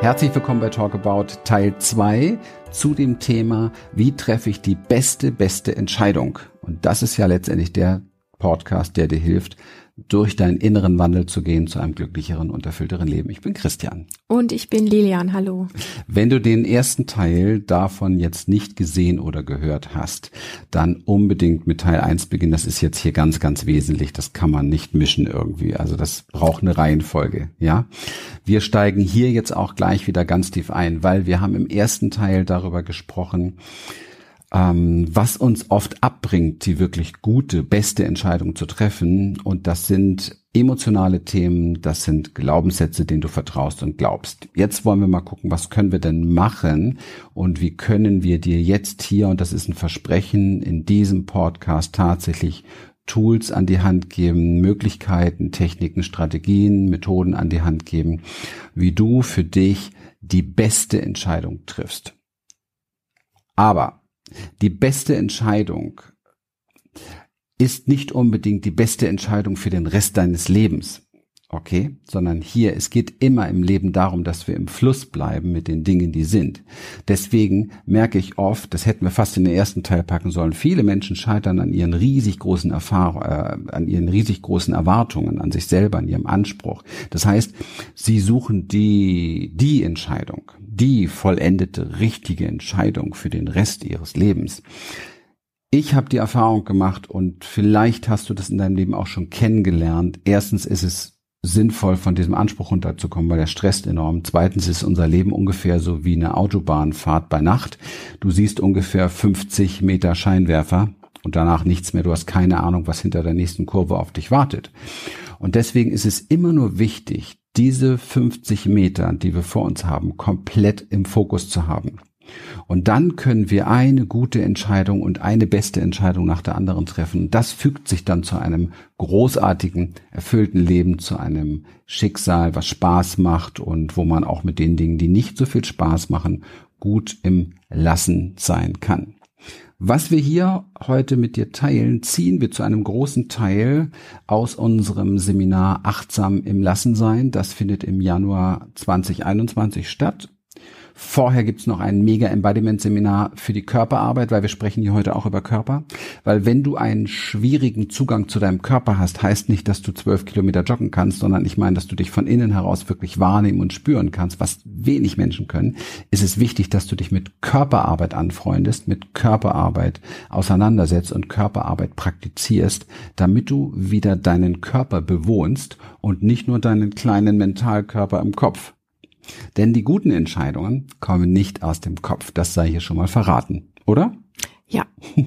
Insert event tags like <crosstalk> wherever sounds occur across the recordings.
Herzlich willkommen bei Talk About Teil 2 zu dem Thema, wie treffe ich die beste, beste Entscheidung? Und das ist ja letztendlich der Podcast, der dir hilft, durch deinen inneren Wandel zu gehen zu einem glücklicheren und erfüllteren Leben. Ich bin Christian. Und ich bin Lilian. Hallo. Wenn du den ersten Teil davon jetzt nicht gesehen oder gehört hast, dann unbedingt mit Teil 1 beginnen. Das ist jetzt hier ganz, ganz wesentlich. Das kann man nicht mischen irgendwie. Also das braucht eine Reihenfolge. Ja. Wir steigen hier jetzt auch gleich wieder ganz tief ein, weil wir haben im ersten Teil darüber gesprochen, ähm, was uns oft abbringt, die wirklich gute, beste Entscheidung zu treffen. Und das sind emotionale Themen, das sind Glaubenssätze, denen du vertraust und glaubst. Jetzt wollen wir mal gucken, was können wir denn machen und wie können wir dir jetzt hier, und das ist ein Versprechen, in diesem Podcast tatsächlich Tools an die Hand geben, Möglichkeiten, Techniken, Strategien, Methoden an die Hand geben, wie du für dich die beste Entscheidung triffst. Aber die beste Entscheidung ist nicht unbedingt die beste Entscheidung für den Rest deines Lebens. Okay, sondern hier, es geht immer im Leben darum, dass wir im Fluss bleiben mit den Dingen, die sind. Deswegen merke ich oft, das hätten wir fast in den ersten Teil packen sollen, viele Menschen scheitern an ihren riesig großen Erfahrungen, äh, an ihren riesig großen Erwartungen, an sich selber, an ihrem Anspruch. Das heißt, sie suchen die, die Entscheidung, die vollendete, richtige Entscheidung für den Rest ihres Lebens. Ich habe die Erfahrung gemacht und vielleicht hast du das in deinem Leben auch schon kennengelernt. Erstens ist es sinnvoll, von diesem Anspruch runterzukommen, weil der stresst enorm. Zweitens ist unser Leben ungefähr so wie eine Autobahnfahrt bei Nacht. Du siehst ungefähr 50 Meter Scheinwerfer und danach nichts mehr. Du hast keine Ahnung, was hinter der nächsten Kurve auf dich wartet. Und deswegen ist es immer nur wichtig, diese 50 Meter, die wir vor uns haben, komplett im Fokus zu haben. Und dann können wir eine gute Entscheidung und eine beste Entscheidung nach der anderen treffen. Das fügt sich dann zu einem großartigen, erfüllten Leben, zu einem Schicksal, was Spaß macht und wo man auch mit den Dingen, die nicht so viel Spaß machen, gut im Lassen sein kann. Was wir hier heute mit dir teilen, ziehen wir zu einem großen Teil aus unserem Seminar Achtsam im Lassen sein. Das findet im Januar 2021 statt Vorher gibt's noch ein Mega-Embodiment-Seminar für die Körperarbeit, weil wir sprechen hier heute auch über Körper. Weil wenn du einen schwierigen Zugang zu deinem Körper hast, heißt nicht, dass du zwölf Kilometer joggen kannst, sondern ich meine, dass du dich von innen heraus wirklich wahrnehmen und spüren kannst, was wenig Menschen können, ist es wichtig, dass du dich mit Körperarbeit anfreundest, mit Körperarbeit auseinandersetzt und Körperarbeit praktizierst, damit du wieder deinen Körper bewohnst und nicht nur deinen kleinen Mentalkörper im Kopf. Denn die guten Entscheidungen kommen nicht aus dem Kopf. Das sei hier schon mal verraten, oder? Ja. <laughs>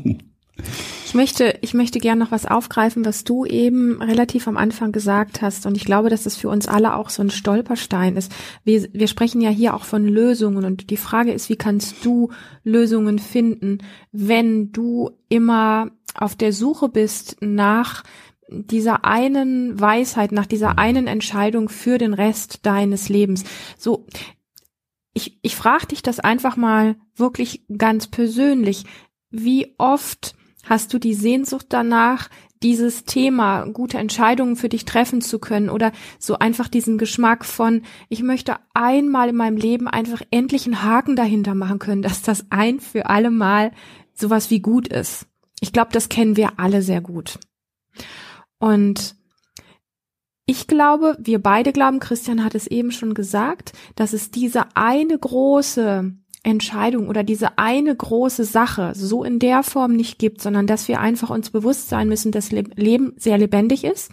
Ich möchte, ich möchte gerne noch was aufgreifen, was du eben relativ am Anfang gesagt hast. Und ich glaube, dass das für uns alle auch so ein Stolperstein ist. Wir, wir sprechen ja hier auch von Lösungen. Und die Frage ist, wie kannst du Lösungen finden, wenn du immer auf der Suche bist nach dieser einen Weisheit, nach dieser einen Entscheidung für den Rest deines Lebens. So, ich, ich frage dich das einfach mal wirklich ganz persönlich. Wie oft hast du die Sehnsucht danach, dieses Thema, gute Entscheidungen für dich treffen zu können oder so einfach diesen Geschmack von, ich möchte einmal in meinem Leben einfach endlich einen Haken dahinter machen können, dass das ein für alle Mal sowas wie gut ist. Ich glaube, das kennen wir alle sehr gut. Und ich glaube, wir beide glauben, Christian hat es eben schon gesagt, dass es diese eine große Entscheidung oder diese eine große Sache so in der Form nicht gibt, sondern dass wir einfach uns bewusst sein müssen, dass Leben sehr lebendig ist.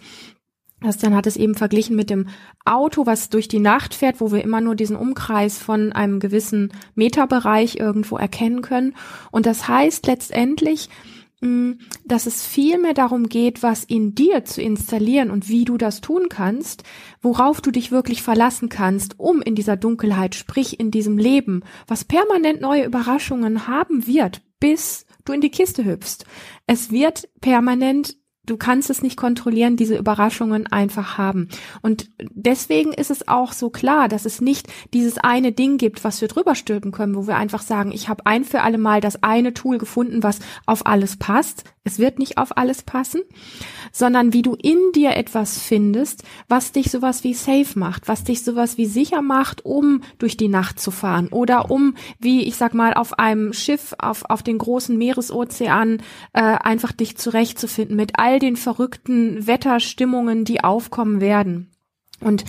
Christian hat es eben verglichen mit dem Auto, was durch die Nacht fährt, wo wir immer nur diesen Umkreis von einem gewissen Meterbereich irgendwo erkennen können. Und das heißt letztendlich, dass es viel mehr darum geht, was in dir zu installieren und wie du das tun kannst, worauf du dich wirklich verlassen kannst, um in dieser Dunkelheit, sprich in diesem Leben, was permanent neue Überraschungen haben wird, bis du in die Kiste hüpfst. Es wird permanent du kannst es nicht kontrollieren, diese Überraschungen einfach haben. Und deswegen ist es auch so klar, dass es nicht dieses eine Ding gibt, was wir drüber stülpen können, wo wir einfach sagen, ich habe ein für alle Mal das eine Tool gefunden, was auf alles passt. Es wird nicht auf alles passen, sondern wie du in dir etwas findest, was dich sowas wie safe macht, was dich sowas wie sicher macht, um durch die Nacht zu fahren oder um, wie ich sag mal, auf einem Schiff auf, auf den großen Meeresozean äh, einfach dich zurechtzufinden mit all den verrückten Wetterstimmungen, die aufkommen werden. Und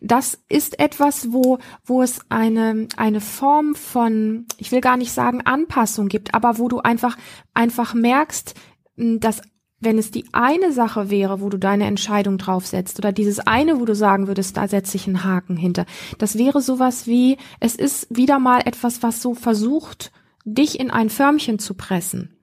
das ist etwas, wo, wo es eine, eine Form von, ich will gar nicht sagen Anpassung gibt, aber wo du einfach, einfach merkst, dass wenn es die eine Sache wäre, wo du deine Entscheidung draufsetzt oder dieses eine, wo du sagen würdest, da setze ich einen Haken hinter, das wäre sowas wie, es ist wieder mal etwas, was so versucht, dich in ein Förmchen zu pressen.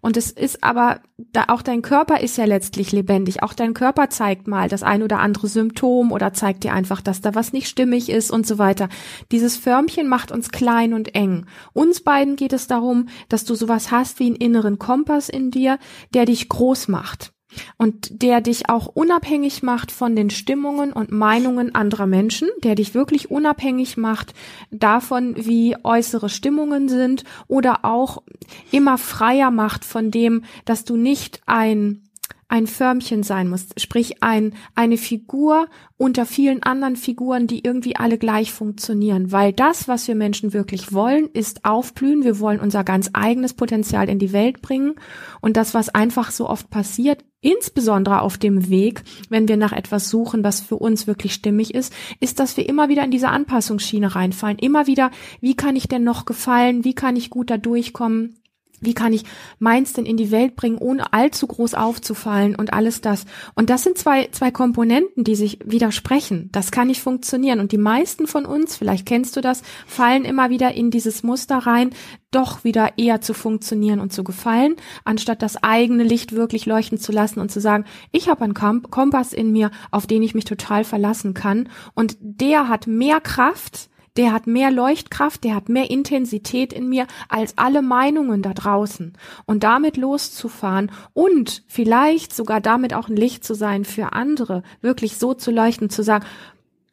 Und es ist aber, da auch dein Körper ist ja letztlich lebendig. Auch dein Körper zeigt mal das ein oder andere Symptom oder zeigt dir einfach, dass da was nicht stimmig ist und so weiter. Dieses Förmchen macht uns klein und eng. Uns beiden geht es darum, dass du sowas hast wie einen inneren Kompass in dir, der dich groß macht und der dich auch unabhängig macht von den Stimmungen und Meinungen anderer Menschen, der dich wirklich unabhängig macht davon, wie äußere Stimmungen sind oder auch immer freier macht von dem, dass du nicht ein ein Förmchen sein muss, sprich ein, eine Figur unter vielen anderen Figuren, die irgendwie alle gleich funktionieren. Weil das, was wir Menschen wirklich wollen, ist aufblühen. Wir wollen unser ganz eigenes Potenzial in die Welt bringen. Und das, was einfach so oft passiert, insbesondere auf dem Weg, wenn wir nach etwas suchen, was für uns wirklich stimmig ist, ist, dass wir immer wieder in diese Anpassungsschiene reinfallen. Immer wieder, wie kann ich denn noch gefallen? Wie kann ich gut da durchkommen? Wie kann ich meins denn in die Welt bringen, ohne allzu groß aufzufallen und alles das. Und das sind zwei, zwei Komponenten, die sich widersprechen. Das kann nicht funktionieren. Und die meisten von uns, vielleicht kennst du das, fallen immer wieder in dieses Muster rein, doch wieder eher zu funktionieren und zu gefallen, anstatt das eigene Licht wirklich leuchten zu lassen und zu sagen, ich habe einen Kompass in mir, auf den ich mich total verlassen kann. Und der hat mehr Kraft, der hat mehr Leuchtkraft, der hat mehr Intensität in mir als alle Meinungen da draußen. Und damit loszufahren und vielleicht sogar damit auch ein Licht zu sein für andere, wirklich so zu leuchten, zu sagen,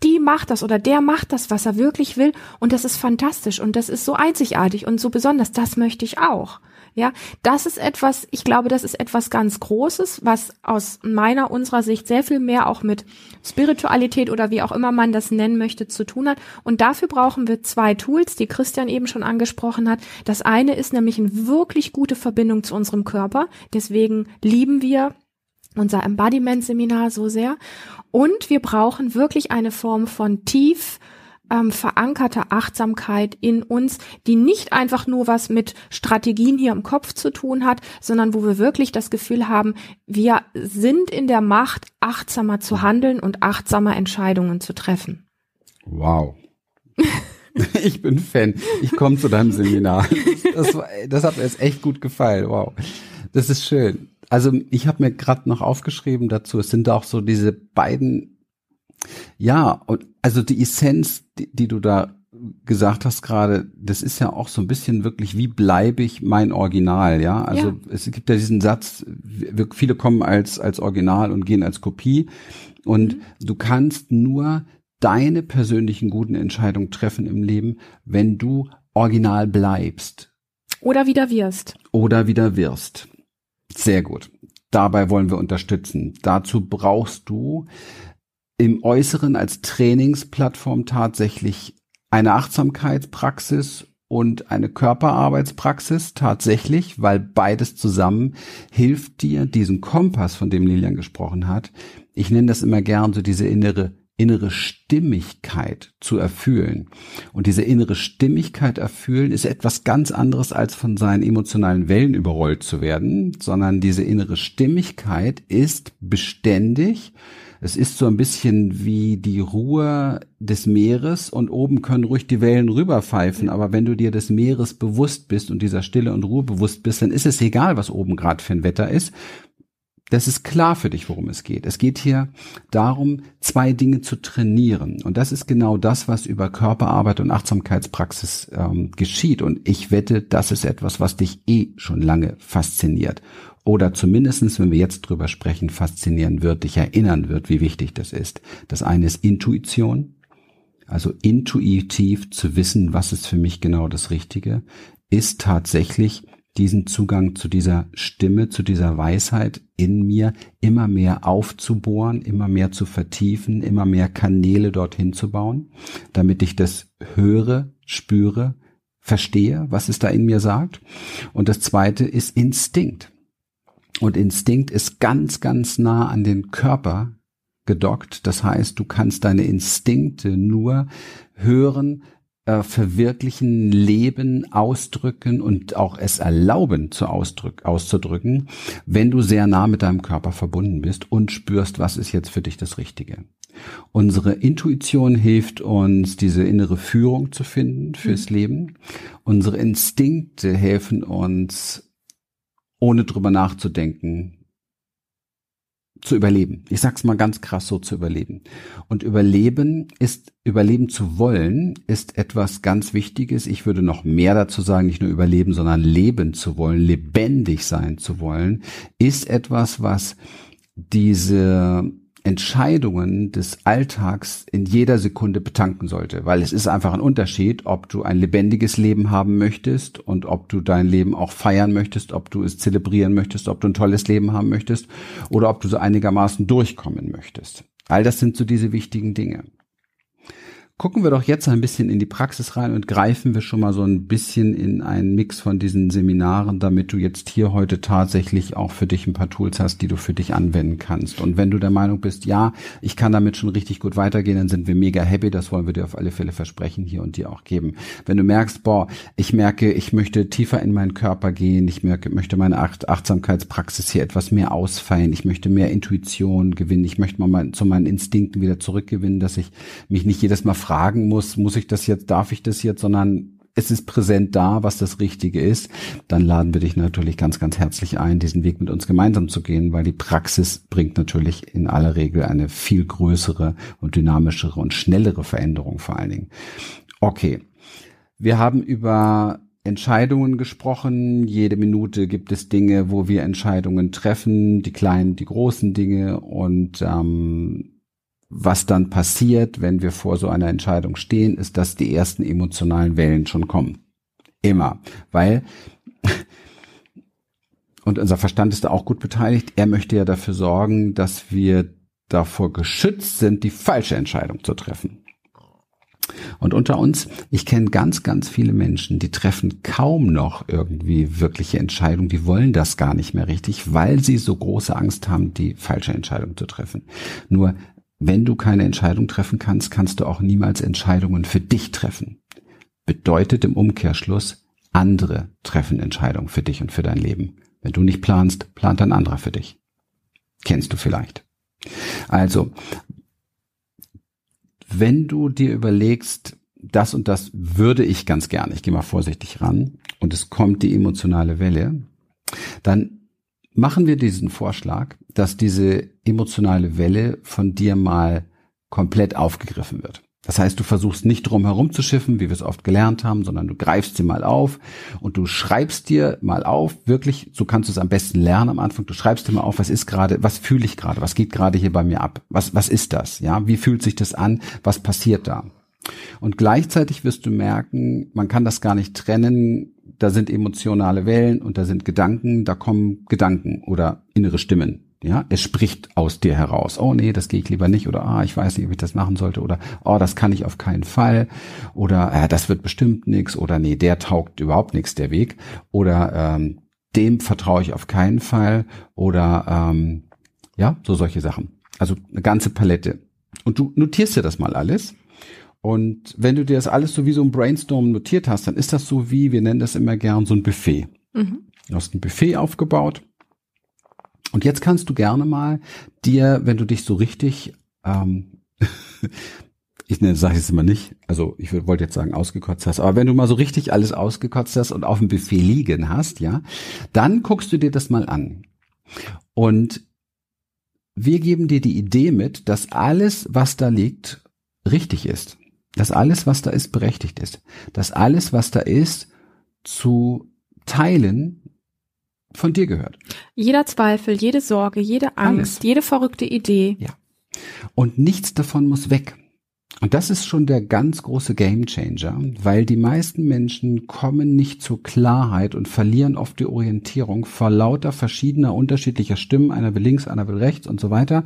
die macht das oder der macht das, was er wirklich will und das ist fantastisch und das ist so einzigartig und so besonders, das möchte ich auch. Ja, das ist etwas, ich glaube, das ist etwas ganz Großes, was aus meiner, unserer Sicht sehr viel mehr auch mit Spiritualität oder wie auch immer man das nennen möchte zu tun hat. Und dafür brauchen wir zwei Tools, die Christian eben schon angesprochen hat. Das eine ist nämlich eine wirklich gute Verbindung zu unserem Körper. Deswegen lieben wir unser Embodiment-Seminar so sehr. Und wir brauchen wirklich eine Form von tief ähm, verankerte Achtsamkeit in uns, die nicht einfach nur was mit Strategien hier im Kopf zu tun hat, sondern wo wir wirklich das Gefühl haben, wir sind in der Macht, achtsamer zu handeln und achtsamer Entscheidungen zu treffen. Wow. <laughs> ich bin Fan. Ich komme zu deinem Seminar. Das, das hat mir jetzt echt gut gefallen. Wow. Das ist schön. Also ich habe mir gerade noch aufgeschrieben dazu, es sind auch so diese beiden ja, und also die Essenz, die, die du da gesagt hast gerade, das ist ja auch so ein bisschen wirklich, wie bleibe ich mein Original, ja? Also ja. es gibt ja diesen Satz, viele kommen als, als Original und gehen als Kopie. Und mhm. du kannst nur deine persönlichen guten Entscheidungen treffen im Leben, wenn du original bleibst. Oder wieder wirst. Oder wieder wirst. Sehr gut. Dabei wollen wir unterstützen. Dazu brauchst du im Äußeren als Trainingsplattform tatsächlich eine Achtsamkeitspraxis und eine Körperarbeitspraxis tatsächlich, weil beides zusammen hilft dir, diesen Kompass, von dem Lilian gesprochen hat. Ich nenne das immer gern so diese innere innere Stimmigkeit zu erfüllen. Und diese innere Stimmigkeit erfüllen ist etwas ganz anderes als von seinen emotionalen Wellen überrollt zu werden, sondern diese innere Stimmigkeit ist beständig es ist so ein bisschen wie die Ruhe des Meeres und oben können ruhig die Wellen rüberpfeifen, aber wenn du dir des Meeres bewusst bist und dieser Stille und Ruhe bewusst bist, dann ist es egal, was oben gerade für ein Wetter ist. Das ist klar für dich, worum es geht. Es geht hier darum, zwei Dinge zu trainieren. Und das ist genau das, was über Körperarbeit und Achtsamkeitspraxis ähm, geschieht. Und ich wette, das ist etwas, was dich eh schon lange fasziniert. Oder zumindestens, wenn wir jetzt drüber sprechen, faszinieren wird, dich erinnern wird, wie wichtig das ist. Das eine ist Intuition, also intuitiv zu wissen, was ist für mich genau das Richtige, ist tatsächlich diesen Zugang zu dieser Stimme, zu dieser Weisheit in mir immer mehr aufzubohren, immer mehr zu vertiefen, immer mehr Kanäle dorthin zu bauen, damit ich das höre, spüre, verstehe, was es da in mir sagt. Und das zweite ist Instinkt. Und Instinkt ist ganz, ganz nah an den Körper gedockt. Das heißt, du kannst deine Instinkte nur hören, äh, verwirklichen, leben, ausdrücken und auch es erlauben zu ausdrück, auszudrücken, wenn du sehr nah mit deinem Körper verbunden bist und spürst, was ist jetzt für dich das Richtige. Unsere Intuition hilft uns, diese innere Führung zu finden fürs mhm. Leben. Unsere Instinkte helfen uns, ohne drüber nachzudenken, zu überleben. Ich sag's mal ganz krass so zu überleben. Und überleben ist, überleben zu wollen, ist etwas ganz Wichtiges. Ich würde noch mehr dazu sagen, nicht nur überleben, sondern leben zu wollen, lebendig sein zu wollen, ist etwas, was diese Entscheidungen des Alltags in jeder Sekunde betanken sollte, weil es ist einfach ein Unterschied, ob du ein lebendiges Leben haben möchtest und ob du dein Leben auch feiern möchtest, ob du es zelebrieren möchtest, ob du ein tolles Leben haben möchtest oder ob du so einigermaßen durchkommen möchtest. All das sind so diese wichtigen Dinge. Gucken wir doch jetzt ein bisschen in die Praxis rein und greifen wir schon mal so ein bisschen in einen Mix von diesen Seminaren, damit du jetzt hier heute tatsächlich auch für dich ein paar Tools hast, die du für dich anwenden kannst. Und wenn du der Meinung bist, ja, ich kann damit schon richtig gut weitergehen, dann sind wir mega happy. Das wollen wir dir auf alle Fälle versprechen hier und dir auch geben. Wenn du merkst, boah, ich merke, ich möchte tiefer in meinen Körper gehen, ich merke, möchte meine Achtsamkeitspraxis hier etwas mehr ausfallen, ich möchte mehr Intuition gewinnen, ich möchte mal zu meinen Instinkten wieder zurückgewinnen, dass ich mich nicht jedes Mal fragen muss, muss ich das jetzt, darf ich das jetzt, sondern es ist präsent da, was das Richtige ist, dann laden wir dich natürlich ganz, ganz herzlich ein, diesen Weg mit uns gemeinsam zu gehen, weil die Praxis bringt natürlich in aller Regel eine viel größere und dynamischere und schnellere Veränderung vor allen Dingen. Okay. Wir haben über Entscheidungen gesprochen. Jede Minute gibt es Dinge, wo wir Entscheidungen treffen, die kleinen, die großen Dinge und ähm, was dann passiert, wenn wir vor so einer Entscheidung stehen, ist, dass die ersten emotionalen Wellen schon kommen. Immer. Weil, <laughs> und unser Verstand ist da auch gut beteiligt, er möchte ja dafür sorgen, dass wir davor geschützt sind, die falsche Entscheidung zu treffen. Und unter uns, ich kenne ganz, ganz viele Menschen, die treffen kaum noch irgendwie wirkliche Entscheidungen, die wollen das gar nicht mehr richtig, weil sie so große Angst haben, die falsche Entscheidung zu treffen. Nur wenn du keine Entscheidung treffen kannst, kannst du auch niemals Entscheidungen für dich treffen. Bedeutet im Umkehrschluss, andere treffen Entscheidungen für dich und für dein Leben. Wenn du nicht planst, plant ein anderer für dich. Kennst du vielleicht. Also, wenn du dir überlegst, das und das würde ich ganz gerne, ich gehe mal vorsichtig ran, und es kommt die emotionale Welle, dann machen wir diesen Vorschlag, dass diese emotionale Welle von dir mal komplett aufgegriffen wird. Das heißt, du versuchst nicht drum herum zu schiffen, wie wir es oft gelernt haben, sondern du greifst sie mal auf und du schreibst dir mal auf, wirklich, so kannst du es am besten lernen am Anfang, du schreibst dir mal auf, was ist gerade, was fühle ich gerade, was geht gerade hier bei mir ab, was, was ist das, ja, wie fühlt sich das an, was passiert da? Und gleichzeitig wirst du merken, man kann das gar nicht trennen, da sind emotionale Wellen und da sind Gedanken, da kommen Gedanken oder innere Stimmen. Ja, es spricht aus dir heraus. Oh nee, das gehe ich lieber nicht oder ah, ich weiß nicht, ob ich das machen sollte oder oh, das kann ich auf keinen Fall oder äh, das wird bestimmt nichts oder nee, der taugt überhaupt nichts der Weg oder ähm, dem vertraue ich auf keinen Fall oder ähm, ja, so solche Sachen. Also eine ganze Palette. Und du notierst dir das mal alles und wenn du dir das alles so wie so ein Brainstorm notiert hast, dann ist das so wie, wir nennen das immer gern so ein Buffet. Mhm. Du hast ein Buffet aufgebaut. Und jetzt kannst du gerne mal dir, wenn du dich so richtig, ähm, <laughs> ich nenne, sage es immer nicht, also ich wollte jetzt sagen ausgekotzt hast, aber wenn du mal so richtig alles ausgekotzt hast und auf dem Buffet liegen hast, ja, dann guckst du dir das mal an. Und wir geben dir die Idee mit, dass alles, was da liegt, richtig ist dass alles, was da ist, berechtigt ist, dass alles, was da ist, zu teilen von dir gehört. Jeder Zweifel, jede Sorge, jede Angst, Alles. jede verrückte Idee. Ja. Und nichts davon muss weg. Und das ist schon der ganz große Gamechanger, weil die meisten Menschen kommen nicht zur Klarheit und verlieren oft die Orientierung vor lauter verschiedener unterschiedlicher Stimmen, einer will links, einer will rechts und so weiter.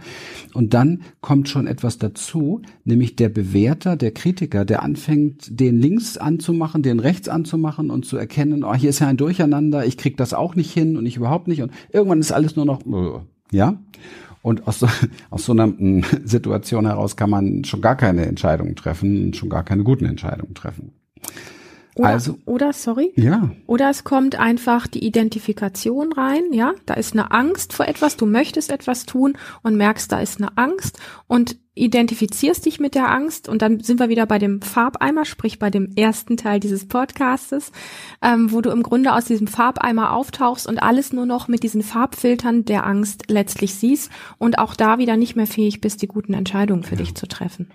Und dann kommt schon etwas dazu, nämlich der Bewerter, der Kritiker, der anfängt, den links anzumachen, den rechts anzumachen und zu erkennen, oh, hier ist ja ein Durcheinander, ich krieg das auch nicht hin und ich überhaupt nicht und irgendwann ist alles nur noch, ja. Und aus so, <laughs> aus so einer hm, Situation heraus kann man schon gar keine Entscheidungen treffen, schon gar keine guten Entscheidungen treffen. Oder, also, oder, sorry? Ja. Oder es kommt einfach die Identifikation rein, ja? Da ist eine Angst vor etwas, du möchtest etwas tun und merkst, da ist eine Angst und identifizierst dich mit der Angst und dann sind wir wieder bei dem Farbeimer, sprich bei dem ersten Teil dieses Podcastes, ähm, wo du im Grunde aus diesem Farbeimer auftauchst und alles nur noch mit diesen Farbfiltern der Angst letztlich siehst und auch da wieder nicht mehr fähig bist, die guten Entscheidungen für ja. dich zu treffen.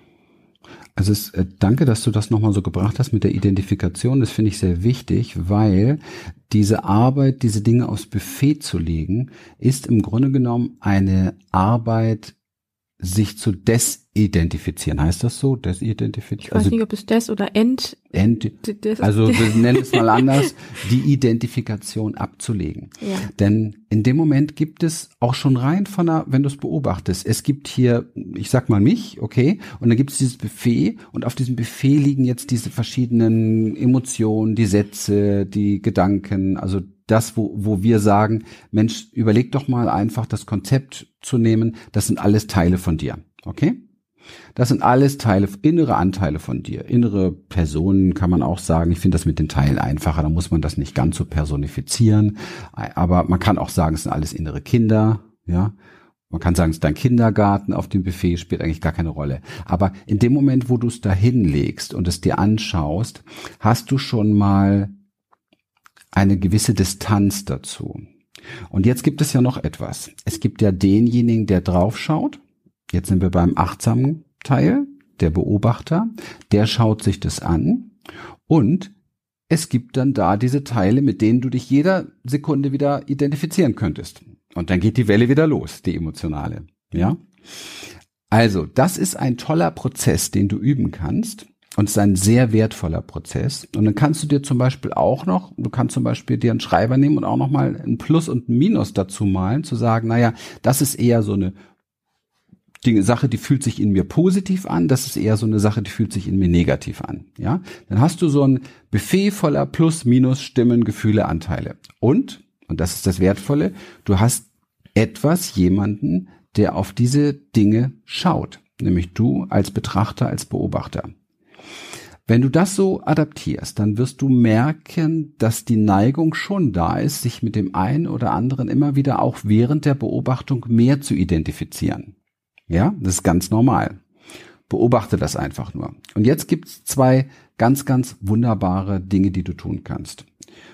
Also es, äh, danke, dass du das nochmal so gebracht hast mit der Identifikation. Das finde ich sehr wichtig, weil diese Arbeit, diese Dinge aufs Buffet zu legen, ist im Grunde genommen eine Arbeit, sich zu desidentifizieren. Heißt das so? Desidentifizieren? Ich weiß also, nicht, ob es des oder ent. ent also wir nennen es mal <laughs> anders, die Identifikation abzulegen. Ja. Denn in dem Moment gibt es auch schon rein von der, wenn du es beobachtest, es gibt hier, ich sag mal mich, okay, und dann gibt es dieses Buffet und auf diesem Buffet liegen jetzt diese verschiedenen Emotionen, die Sätze, die Gedanken, also das, wo, wo wir sagen, Mensch, überleg doch mal einfach das Konzept zu nehmen, das sind alles Teile von dir. Okay? Das sind alles Teile, innere Anteile von dir. Innere Personen kann man auch sagen. Ich finde das mit den Teilen einfacher. Da muss man das nicht ganz so personifizieren. Aber man kann auch sagen, es sind alles innere Kinder. Ja. Man kann sagen, es ist dein Kindergarten auf dem Buffet, spielt eigentlich gar keine Rolle. Aber in dem Moment, wo du es da hinlegst und es dir anschaust, hast du schon mal eine gewisse Distanz dazu. Und jetzt gibt es ja noch etwas. Es gibt ja denjenigen, der draufschaut. Jetzt sind wir beim achtsamen Teil, der Beobachter, der schaut sich das an und es gibt dann da diese Teile, mit denen du dich jeder Sekunde wieder identifizieren könntest. Und dann geht die Welle wieder los, die emotionale. Ja? Also, das ist ein toller Prozess, den du üben kannst. Und es ist ein sehr wertvoller Prozess. Und dann kannst du dir zum Beispiel auch noch, du kannst zum Beispiel dir einen Schreiber nehmen und auch noch mal ein Plus und ein Minus dazu malen, zu sagen, naja, das ist eher so eine die Sache, die fühlt sich in mir positiv an, das ist eher so eine Sache, die fühlt sich in mir negativ an. Ja, dann hast du so ein Buffet voller Plus, Minus, Stimmen, Gefühle, Anteile. Und, und das ist das Wertvolle, du hast etwas, jemanden, der auf diese Dinge schaut, nämlich du als Betrachter, als Beobachter. Wenn du das so adaptierst, dann wirst du merken, dass die Neigung schon da ist, sich mit dem einen oder anderen immer wieder auch während der Beobachtung mehr zu identifizieren. Ja, das ist ganz normal. Beobachte das einfach nur. Und jetzt gibt's zwei ganz, ganz wunderbare Dinge, die du tun kannst.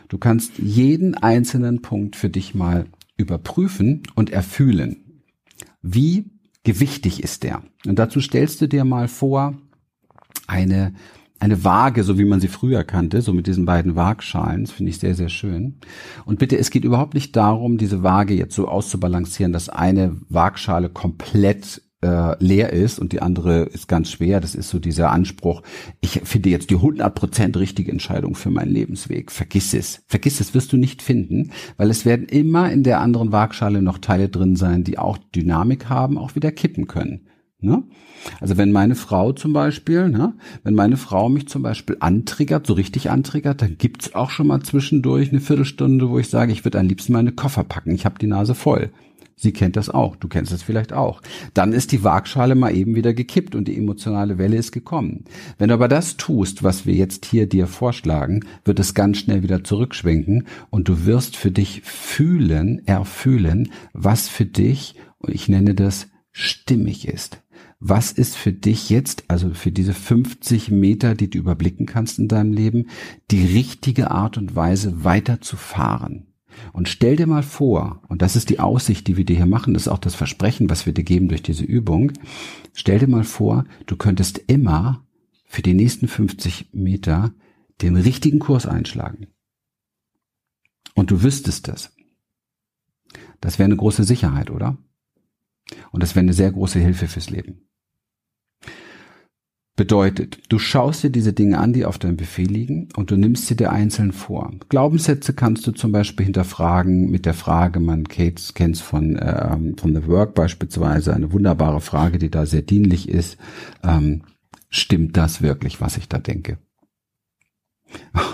Du kannst jeden einzelnen Punkt für dich mal überprüfen und erfühlen. Wie gewichtig ist der? Und dazu stellst du dir mal vor, eine eine Waage, so wie man sie früher kannte, so mit diesen beiden Waagschalen. Das finde ich sehr, sehr schön. Und bitte, es geht überhaupt nicht darum, diese Waage jetzt so auszubalancieren, dass eine Waagschale komplett äh, leer ist und die andere ist ganz schwer. Das ist so dieser Anspruch, ich finde jetzt die 100% richtige Entscheidung für meinen Lebensweg. Vergiss es. Vergiss es, wirst du nicht finden, weil es werden immer in der anderen Waagschale noch Teile drin sein, die auch Dynamik haben, auch wieder kippen können. Ne? Also wenn meine Frau zum Beispiel, ne, wenn meine Frau mich zum Beispiel antriggert, so richtig antriggert, dann gibt's auch schon mal zwischendurch eine Viertelstunde, wo ich sage, ich würde am liebsten meine Koffer packen, ich habe die Nase voll. Sie kennt das auch, du kennst das vielleicht auch. Dann ist die Waagschale mal eben wieder gekippt und die emotionale Welle ist gekommen. Wenn du aber das tust, was wir jetzt hier dir vorschlagen, wird es ganz schnell wieder zurückschwenken und du wirst für dich fühlen, erfühlen, was für dich, ich nenne das, stimmig ist was ist für dich jetzt, also für diese 50 Meter, die du überblicken kannst in deinem Leben, die richtige Art und Weise weiterzufahren? Und stell dir mal vor, und das ist die Aussicht, die wir dir hier machen, das ist auch das Versprechen, was wir dir geben durch diese Übung, stell dir mal vor, du könntest immer für die nächsten 50 Meter den richtigen Kurs einschlagen. Und du wüsstest das. Das wäre eine große Sicherheit, oder? Und das wäre eine sehr große Hilfe fürs Leben. Bedeutet, du schaust dir diese Dinge an, die auf deinem Buffet liegen, und du nimmst sie dir einzeln vor. Glaubenssätze kannst du zum Beispiel hinterfragen mit der Frage, man kennt es von, äh, von The Work beispielsweise, eine wunderbare Frage, die da sehr dienlich ist. Ähm, stimmt das wirklich, was ich da denke?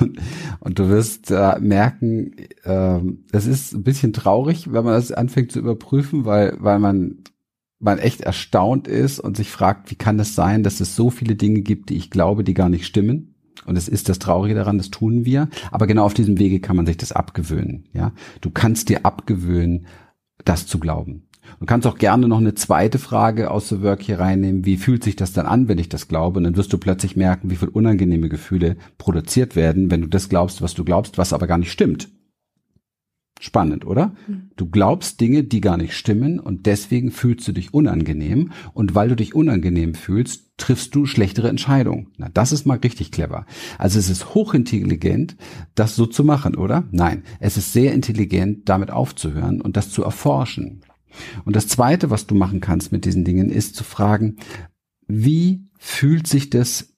Und, und du wirst äh, merken, äh, es ist ein bisschen traurig, wenn man das anfängt zu überprüfen, weil, weil man man echt erstaunt ist und sich fragt, wie kann es sein, dass es so viele Dinge gibt, die ich glaube, die gar nicht stimmen. Und es ist das Traurige daran, das tun wir. Aber genau auf diesem Wege kann man sich das abgewöhnen. Ja, du kannst dir abgewöhnen, das zu glauben. Du kannst auch gerne noch eine zweite Frage aus The Work hier reinnehmen. Wie fühlt sich das dann an, wenn ich das glaube? Und dann wirst du plötzlich merken, wie viel unangenehme Gefühle produziert werden, wenn du das glaubst, was du glaubst, was aber gar nicht stimmt. Spannend, oder? Mhm. Du glaubst Dinge, die gar nicht stimmen und deswegen fühlst du dich unangenehm und weil du dich unangenehm fühlst, triffst du schlechtere Entscheidungen. Na, das ist mal richtig clever. Also es ist hochintelligent, das so zu machen, oder? Nein, es ist sehr intelligent, damit aufzuhören und das zu erforschen. Und das zweite, was du machen kannst mit diesen Dingen, ist zu fragen, wie fühlt sich das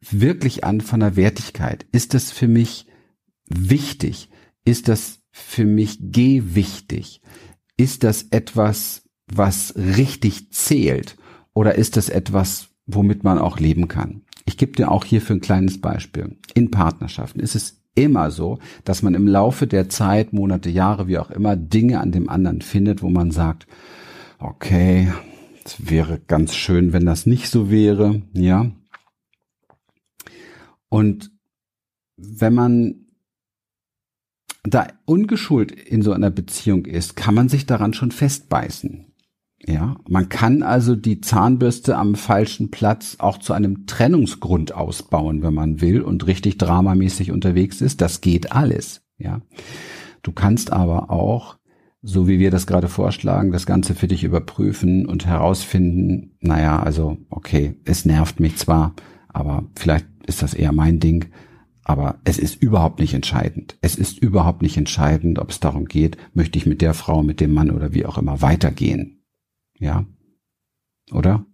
wirklich an von der Wertigkeit? Ist das für mich wichtig? Ist das für mich gewichtig? Ist das etwas, was richtig zählt? Oder ist das etwas, womit man auch leben kann? Ich gebe dir auch hierfür ein kleines Beispiel. In Partnerschaften ist es immer so, dass man im Laufe der Zeit, Monate, Jahre, wie auch immer, Dinge an dem anderen findet, wo man sagt, okay, es wäre ganz schön, wenn das nicht so wäre, ja. Und wenn man da ungeschult in so einer Beziehung ist, kann man sich daran schon festbeißen. Ja, man kann also die Zahnbürste am falschen Platz auch zu einem Trennungsgrund ausbauen, wenn man will und richtig dramamäßig unterwegs ist. Das geht alles. Ja, du kannst aber auch, so wie wir das gerade vorschlagen, das Ganze für dich überprüfen und herausfinden. Naja, also okay, es nervt mich zwar, aber vielleicht ist das eher mein Ding. Aber es ist überhaupt nicht entscheidend. Es ist überhaupt nicht entscheidend, ob es darum geht, möchte ich mit der Frau, mit dem Mann oder wie auch immer weitergehen. Ja? Oder?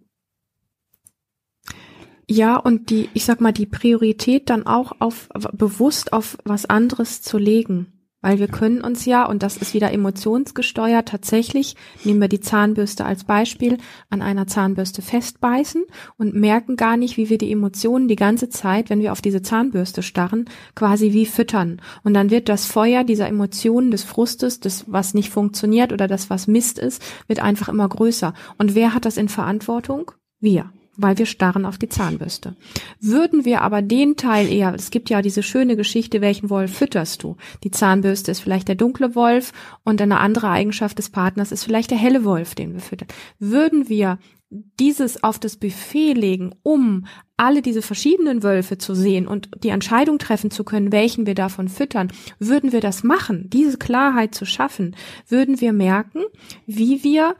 Ja, und die, ich sag mal, die Priorität dann auch auf, bewusst auf was anderes zu legen. Weil wir können uns ja, und das ist wieder emotionsgesteuert, tatsächlich, nehmen wir die Zahnbürste als Beispiel, an einer Zahnbürste festbeißen und merken gar nicht, wie wir die Emotionen die ganze Zeit, wenn wir auf diese Zahnbürste starren, quasi wie füttern. Und dann wird das Feuer dieser Emotionen, des Frustes, des, was nicht funktioniert oder das, was Mist ist, wird einfach immer größer. Und wer hat das in Verantwortung? Wir weil wir starren auf die Zahnbürste. Würden wir aber den Teil eher, es gibt ja diese schöne Geschichte, welchen Wolf fütterst du? Die Zahnbürste ist vielleicht der dunkle Wolf und eine andere Eigenschaft des Partners ist vielleicht der helle Wolf, den wir füttern. Würden wir dieses auf das Buffet legen, um alle diese verschiedenen Wölfe zu sehen und die Entscheidung treffen zu können, welchen wir davon füttern, würden wir das machen, diese Klarheit zu schaffen, würden wir merken, wie wir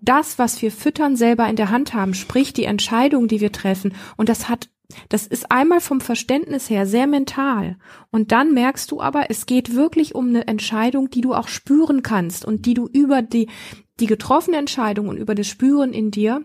das, was wir füttern, selber in der Hand haben, sprich die Entscheidung, die wir treffen. Und das hat, das ist einmal vom Verständnis her sehr mental. Und dann merkst du aber, es geht wirklich um eine Entscheidung, die du auch spüren kannst und die du über die, die getroffene Entscheidung und über das Spüren in dir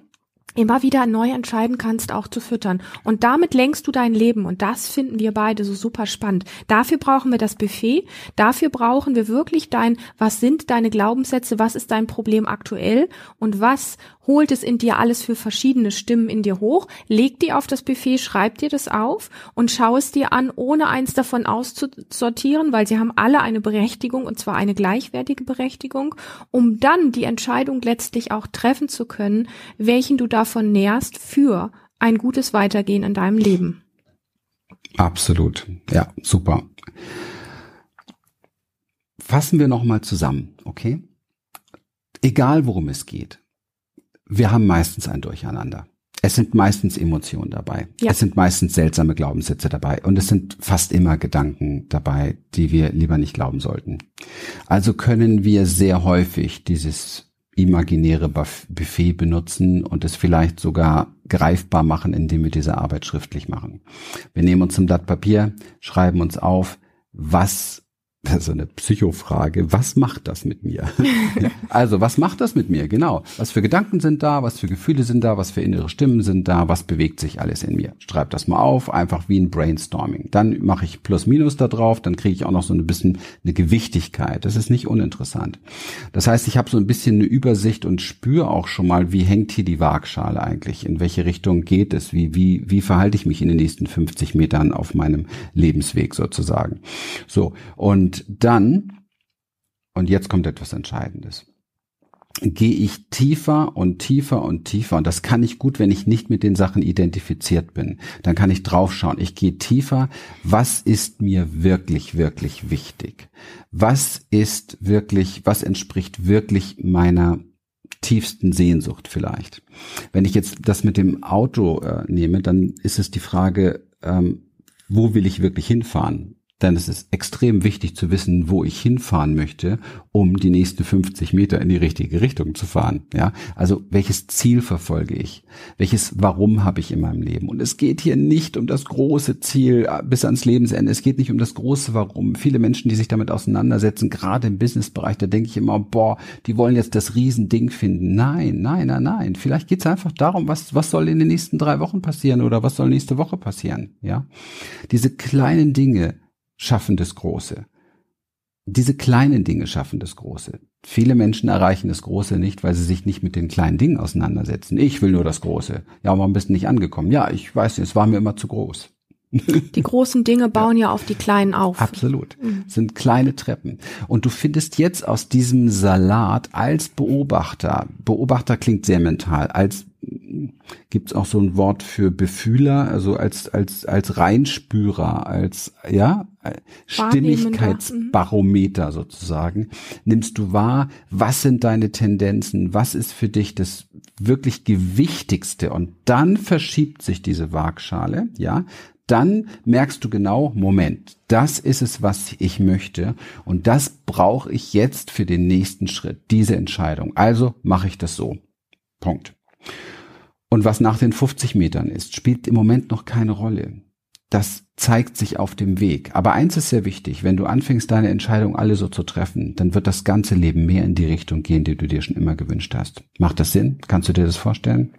immer wieder neu entscheiden kannst, auch zu füttern. Und damit lenkst du dein Leben. Und das finden wir beide so super spannend. Dafür brauchen wir das Buffet. Dafür brauchen wir wirklich dein, was sind deine Glaubenssätze? Was ist dein Problem aktuell? Und was holt es in dir alles für verschiedene Stimmen in dir hoch, leg die auf das Buffet, schreib dir das auf und schau es dir an, ohne eins davon auszusortieren, weil sie haben alle eine Berechtigung und zwar eine gleichwertige Berechtigung, um dann die Entscheidung letztlich auch treffen zu können, welchen du davon nährst für ein gutes Weitergehen in deinem Leben. Absolut. Ja, super. Fassen wir nochmal zusammen, okay? Egal worum es geht wir haben meistens ein Durcheinander. Es sind meistens Emotionen dabei. Ja. Es sind meistens seltsame Glaubenssätze dabei. Und es sind fast immer Gedanken dabei, die wir lieber nicht glauben sollten. Also können wir sehr häufig dieses imaginäre Buffet benutzen und es vielleicht sogar greifbar machen, indem wir diese Arbeit schriftlich machen. Wir nehmen uns ein Blatt Papier, schreiben uns auf, was <laughs> so eine Psychofrage. Was macht das mit mir? <laughs> also, was macht das mit mir? Genau. Was für Gedanken sind da? Was für Gefühle sind da? Was für innere Stimmen sind da? Was bewegt sich alles in mir? Schreib das mal auf, einfach wie ein Brainstorming. Dann mache ich Plus Minus da drauf, dann kriege ich auch noch so ein bisschen eine Gewichtigkeit. Das ist nicht uninteressant. Das heißt, ich habe so ein bisschen eine Übersicht und spüre auch schon mal, wie hängt hier die Waagschale eigentlich? In welche Richtung geht es? Wie, wie, wie verhalte ich mich in den nächsten 50 Metern auf meinem Lebensweg sozusagen? So. Und dann, und jetzt kommt etwas Entscheidendes, gehe ich tiefer und tiefer und tiefer. Und das kann ich gut, wenn ich nicht mit den Sachen identifiziert bin. Dann kann ich draufschauen. Ich gehe tiefer. Was ist mir wirklich, wirklich wichtig? Was ist wirklich, was entspricht wirklich meiner tiefsten Sehnsucht vielleicht? Wenn ich jetzt das mit dem Auto äh, nehme, dann ist es die Frage, ähm, wo will ich wirklich hinfahren? Denn es ist extrem wichtig zu wissen, wo ich hinfahren möchte, um die nächsten 50 Meter in die richtige Richtung zu fahren. Ja, also welches Ziel verfolge ich? Welches Warum habe ich in meinem Leben? Und es geht hier nicht um das große Ziel äh, bis ans Lebensende. Es geht nicht um das große Warum. Viele Menschen, die sich damit auseinandersetzen, gerade im Businessbereich, da denke ich immer, boah, die wollen jetzt das Riesending finden. Nein, nein, nein, nein. Vielleicht geht es einfach darum, was, was soll in den nächsten drei Wochen passieren oder was soll nächste Woche passieren? Ja, diese kleinen Dinge, schaffen das Große. Diese kleinen Dinge schaffen das Große. Viele Menschen erreichen das Große nicht, weil sie sich nicht mit den kleinen Dingen auseinandersetzen. Ich will nur das Große. Ja, warum bist du nicht angekommen? Ja, ich weiß nicht, es war mir immer zu groß. <laughs> Die großen Dinge bauen ja, ja auf die kleinen auf. Absolut. Mhm. Sind kleine Treppen. Und du findest jetzt aus diesem Salat als Beobachter, Beobachter klingt sehr mental, als gibt es auch so ein Wort für Befühler, also als als als Reinspürer, als ja Stimmigkeitsbarometer sozusagen. Nimmst du wahr, was sind deine Tendenzen, was ist für dich das wirklich gewichtigste und dann verschiebt sich diese Waagschale, ja, dann merkst du genau, Moment, das ist es, was ich möchte und das brauche ich jetzt für den nächsten Schritt, diese Entscheidung. Also mache ich das so. Punkt. Und was nach den 50 Metern ist, spielt im Moment noch keine Rolle. Das zeigt sich auf dem Weg. Aber eins ist sehr wichtig, wenn du anfängst, deine Entscheidung alle so zu treffen, dann wird das ganze Leben mehr in die Richtung gehen, die du dir schon immer gewünscht hast. Macht das Sinn? Kannst du dir das vorstellen?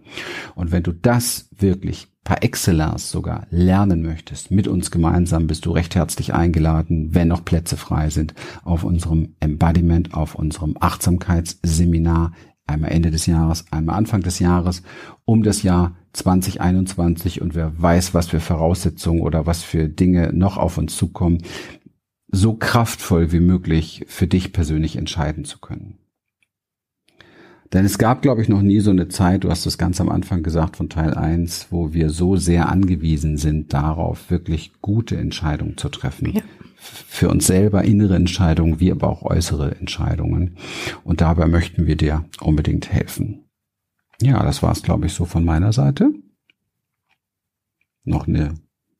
Und wenn du das wirklich par excellence sogar lernen möchtest, mit uns gemeinsam bist du recht herzlich eingeladen, wenn noch Plätze frei sind, auf unserem Embodiment, auf unserem Achtsamkeitsseminar einmal Ende des Jahres, einmal Anfang des Jahres, um das Jahr 2021 und wer weiß, was für Voraussetzungen oder was für Dinge noch auf uns zukommen, so kraftvoll wie möglich für dich persönlich entscheiden zu können. Denn es gab, glaube ich, noch nie so eine Zeit, du hast das ganz am Anfang gesagt von Teil 1, wo wir so sehr angewiesen sind darauf, wirklich gute Entscheidungen zu treffen. Ja für uns selber innere Entscheidungen, wie aber auch äußere Entscheidungen. Und dabei möchten wir dir unbedingt helfen. Ja, das war es, glaube ich, so von meiner Seite. Noch eine,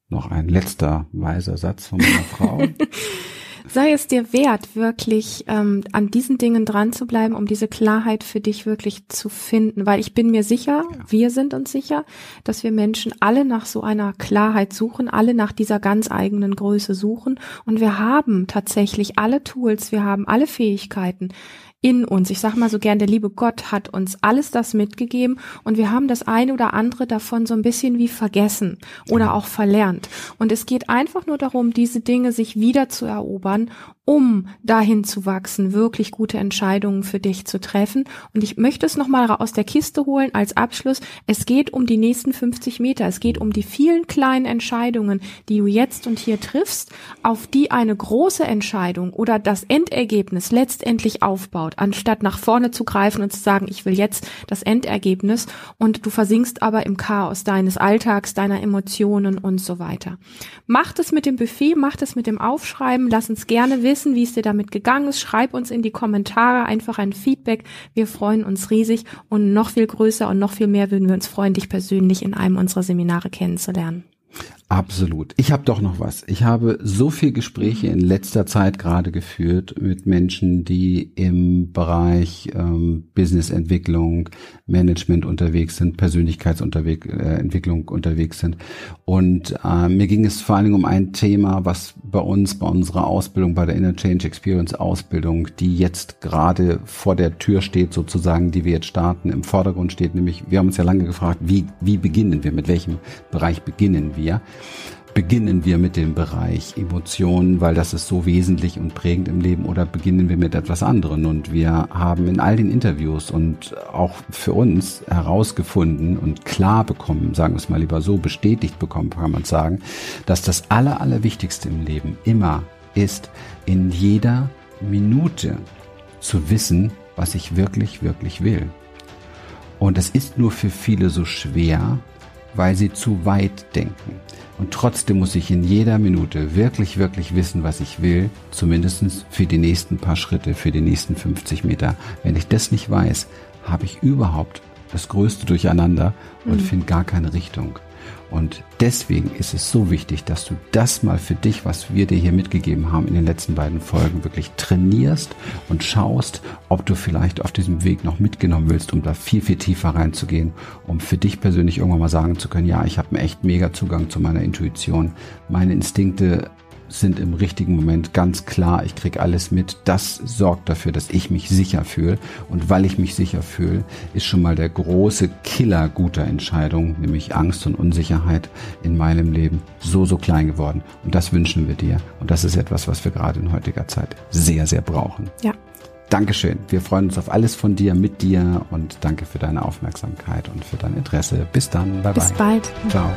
noch ein letzter weiser Satz von meiner <laughs> Frau. Sei es dir wert, wirklich ähm, an diesen Dingen dran zu bleiben, um diese Klarheit für dich wirklich zu finden. Weil ich bin mir sicher, ja. wir sind uns sicher, dass wir Menschen alle nach so einer Klarheit suchen, alle nach dieser ganz eigenen Größe suchen. Und wir haben tatsächlich alle Tools, wir haben alle Fähigkeiten, in uns. Ich sag mal so gern, der liebe Gott hat uns alles das mitgegeben und wir haben das eine oder andere davon so ein bisschen wie vergessen oder auch verlernt. Und es geht einfach nur darum, diese Dinge sich wieder zu erobern um dahin zu wachsen, wirklich gute Entscheidungen für dich zu treffen. Und ich möchte es nochmal aus der Kiste holen als Abschluss. Es geht um die nächsten 50 Meter. Es geht um die vielen kleinen Entscheidungen, die du jetzt und hier triffst, auf die eine große Entscheidung oder das Endergebnis letztendlich aufbaut, anstatt nach vorne zu greifen und zu sagen, ich will jetzt das Endergebnis und du versinkst aber im Chaos deines Alltags, deiner Emotionen und so weiter. Mach es mit dem Buffet, mach es mit dem Aufschreiben, lass uns gerne wissen, wie es dir damit gegangen ist. Schreib uns in die Kommentare einfach ein Feedback. Wir freuen uns riesig und noch viel größer und noch viel mehr würden wir uns freuen, dich persönlich in einem unserer Seminare kennenzulernen. Absolut. Ich habe doch noch was. Ich habe so viel Gespräche in letzter Zeit gerade geführt mit Menschen, die im Bereich ähm, Businessentwicklung, Management unterwegs sind, Persönlichkeitsentwicklung äh, unterwegs sind. Und äh, mir ging es vor allen Dingen um ein Thema, was bei uns, bei unserer Ausbildung, bei der Inner Change Experience Ausbildung, die jetzt gerade vor der Tür steht, sozusagen, die wir jetzt starten, im Vordergrund steht, nämlich, wir haben uns ja lange gefragt, wie, wie beginnen wir, mit welchem Bereich beginnen wir? Beginnen wir mit dem Bereich Emotionen, weil das ist so wesentlich und prägend im Leben, oder beginnen wir mit etwas anderem? Und wir haben in all den Interviews und auch für uns herausgefunden und klar bekommen, sagen wir es mal lieber so, bestätigt bekommen, kann man sagen, dass das Aller, Allerwichtigste im Leben immer ist, in jeder Minute zu wissen, was ich wirklich, wirklich will. Und es ist nur für viele so schwer, weil sie zu weit denken. Und trotzdem muss ich in jeder Minute wirklich, wirklich wissen, was ich will, zumindestens für die nächsten paar Schritte, für die nächsten 50 Meter. Wenn ich das nicht weiß, habe ich überhaupt das größte Durcheinander und mhm. finde gar keine Richtung. Und deswegen ist es so wichtig, dass du das mal für dich, was wir dir hier mitgegeben haben in den letzten beiden Folgen, wirklich trainierst und schaust, ob du vielleicht auf diesem Weg noch mitgenommen willst, um da viel, viel tiefer reinzugehen, um für dich persönlich irgendwann mal sagen zu können, ja, ich habe einen echt mega Zugang zu meiner Intuition. Meine Instinkte sind im richtigen Moment ganz klar, ich krieg alles mit. Das sorgt dafür, dass ich mich sicher fühle. Und weil ich mich sicher fühle, ist schon mal der große Killer guter Entscheidungen, nämlich Angst und Unsicherheit in meinem Leben, so, so klein geworden. Und das wünschen wir dir. Und das ist etwas, was wir gerade in heutiger Zeit sehr, sehr brauchen. Ja. Dankeschön. Wir freuen uns auf alles von dir, mit dir und danke für deine Aufmerksamkeit und für dein Interesse. Bis dann. Bye bye. Bis bald. Ciao.